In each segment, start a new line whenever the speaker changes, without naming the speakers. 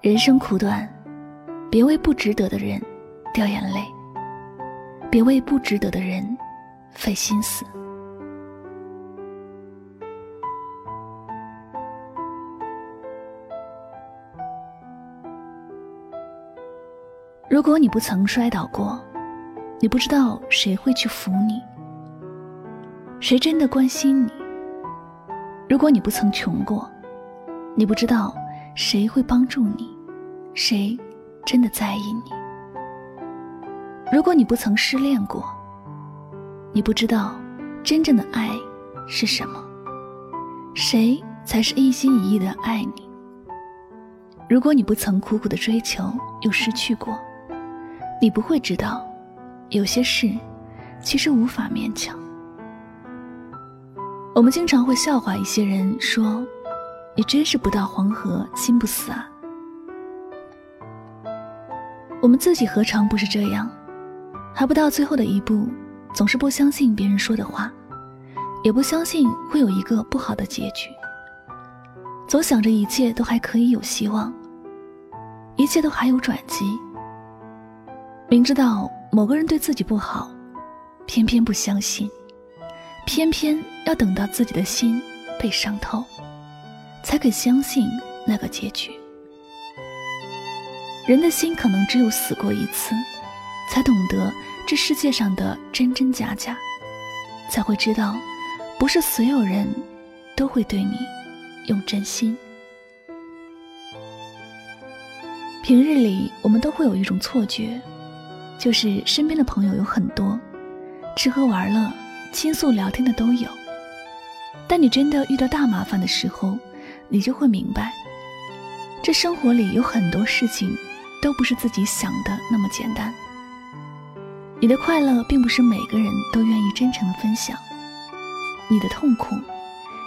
人生苦短，别为不值得的人掉眼泪，别为不值得的人费心思。如果你不曾摔倒过，你不知道谁会去扶你，谁真的关心你。如果你不曾穷过，你不知道。谁会帮助你？谁真的在意你？如果你不曾失恋过，你不知道真正的爱是什么。谁才是一心一意的爱你？如果你不曾苦苦的追求又失去过，你不会知道有些事其实无法勉强。我们经常会笑话一些人说。你真是不到黄河心不死啊！我们自己何尝不是这样？还不到最后的一步，总是不相信别人说的话，也不相信会有一个不好的结局，总想着一切都还可以有希望，一切都还有转机。明知道某个人对自己不好，偏偏不相信，偏偏要等到自己的心被伤透。才肯相信那个结局。人的心可能只有死过一次，才懂得这世界上的真真假假，才会知道，不是所有人都会对你用真心。平日里，我们都会有一种错觉，就是身边的朋友有很多，吃喝玩乐、倾诉聊天的都有。但你真的遇到大麻烦的时候，你就会明白，这生活里有很多事情都不是自己想的那么简单。你的快乐并不是每个人都愿意真诚的分享，你的痛苦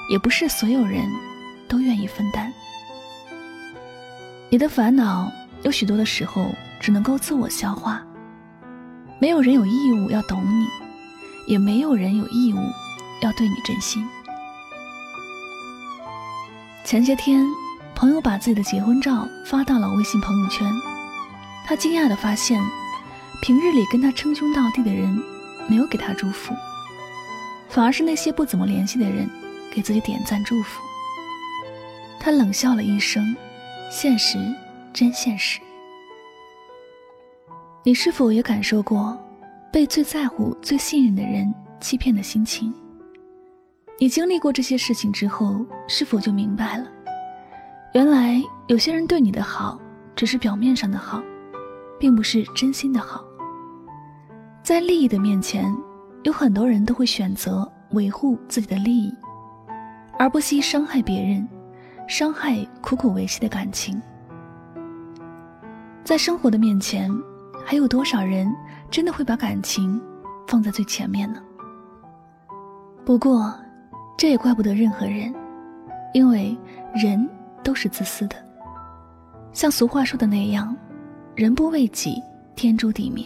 也不是所有人都愿意分担。你的烦恼有许多的时候只能够自我消化，没有人有义务要懂你，也没有人有义务要对你真心。前些天，朋友把自己的结婚照发到了微信朋友圈，他惊讶地发现，平日里跟他称兄道弟的人没有给他祝福，反而是那些不怎么联系的人给自己点赞祝福。他冷笑了一声：“现实，真现实。”你是否也感受过被最在乎、最信任的人欺骗的心情？你经历过这些事情之后，是否就明白了？原来有些人对你的好，只是表面上的好，并不是真心的好。在利益的面前，有很多人都会选择维护自己的利益，而不惜伤害别人，伤害苦苦维系的感情。在生活的面前，还有多少人真的会把感情放在最前面呢？不过。这也怪不得任何人，因为人都是自私的。像俗话说的那样，“人不为己，天诛地灭。”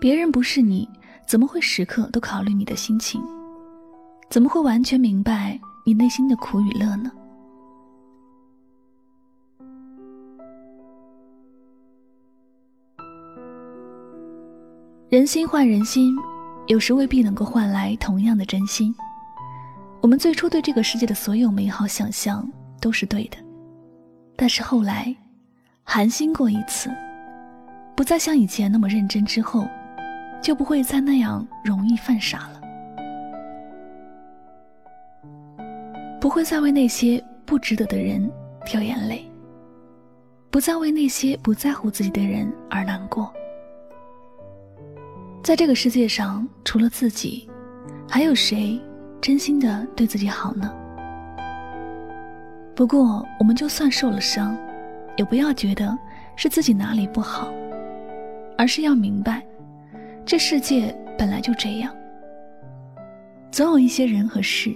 别人不是你，怎么会时刻都考虑你的心情？怎么会完全明白你内心的苦与乐呢？人心换人心，有时未必能够换来同样的真心。我们最初对这个世界的所有美好想象都是对的，但是后来，寒心过一次，不再像以前那么认真之后，就不会再那样容易犯傻了，不会再为那些不值得的人掉眼泪，不再为那些不在乎自己的人而难过。在这个世界上，除了自己，还有谁真心的对自己好呢？不过，我们就算受了伤，也不要觉得是自己哪里不好，而是要明白，这世界本来就这样。总有一些人和事，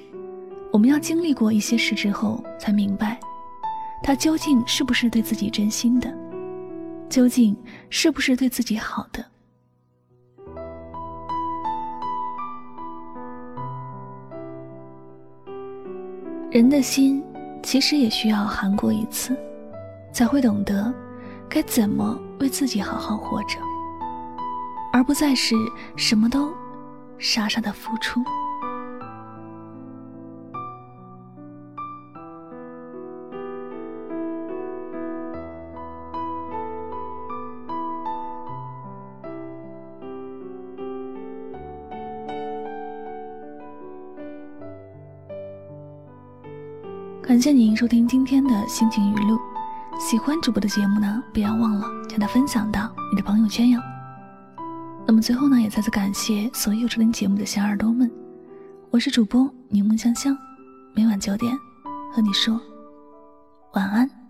我们要经历过一些事之后，才明白，他究竟是不是对自己真心的，究竟是不是对自己好的。人的心。其实也需要寒过一次，才会懂得该怎么为自己好好活着，而不再是什么都傻傻的付出。感谢您收听今天的心情语录，喜欢主播的节目呢，不要忘了将它分享到你的朋友圈哟。那么最后呢，也再次感谢所有收听节目的小耳朵们，我是主播柠檬香香，每晚九点和你说晚安。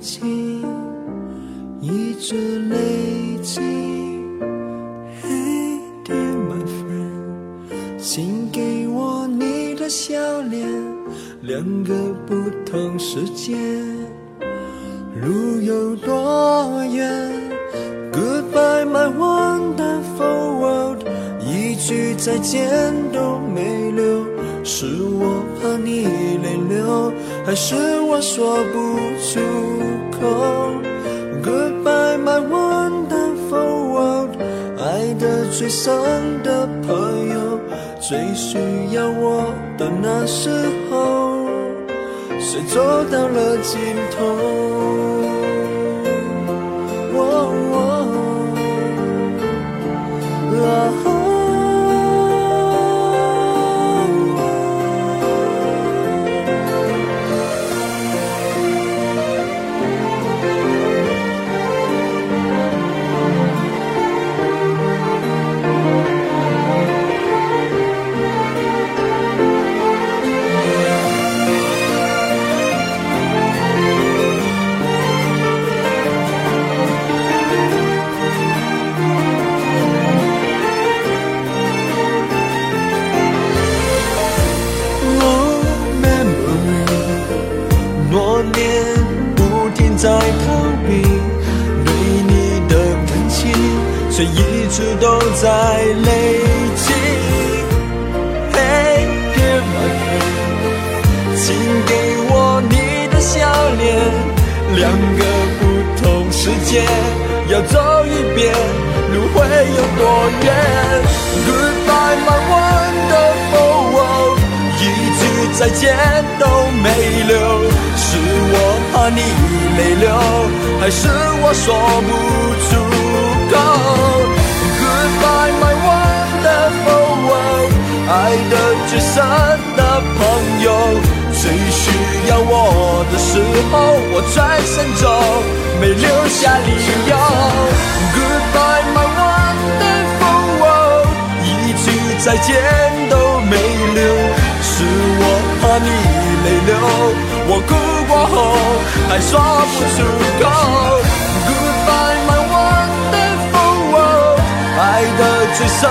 情一直累积，Hey dear my friend，请给我你的笑脸，两个不同世界，路有多远？Goodbye my wonderful world，一句再见都没留，是我怕你泪流，还是我说不出口？Goodbye my wonderful world，爱得最深的朋友。最需要我的那时候，谁走到了尽头？两个不同世界要走一遍，路会有多远？Goodbye my wonderful world，一句再见都没留。是我怕你泪流，还是我说不出口？Goodbye, my wonderful world，爱的最深的朋友，最需要。要我的时候，我转身走，没留下理由。Goodbye my wonderful world，一句再见都没留，是我怕你泪流，我哭过后还说不出口。Goodbye my wonderful world，爱的最深，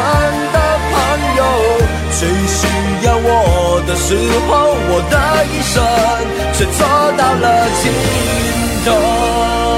最需要我的时候，我的一生却走到了尽头。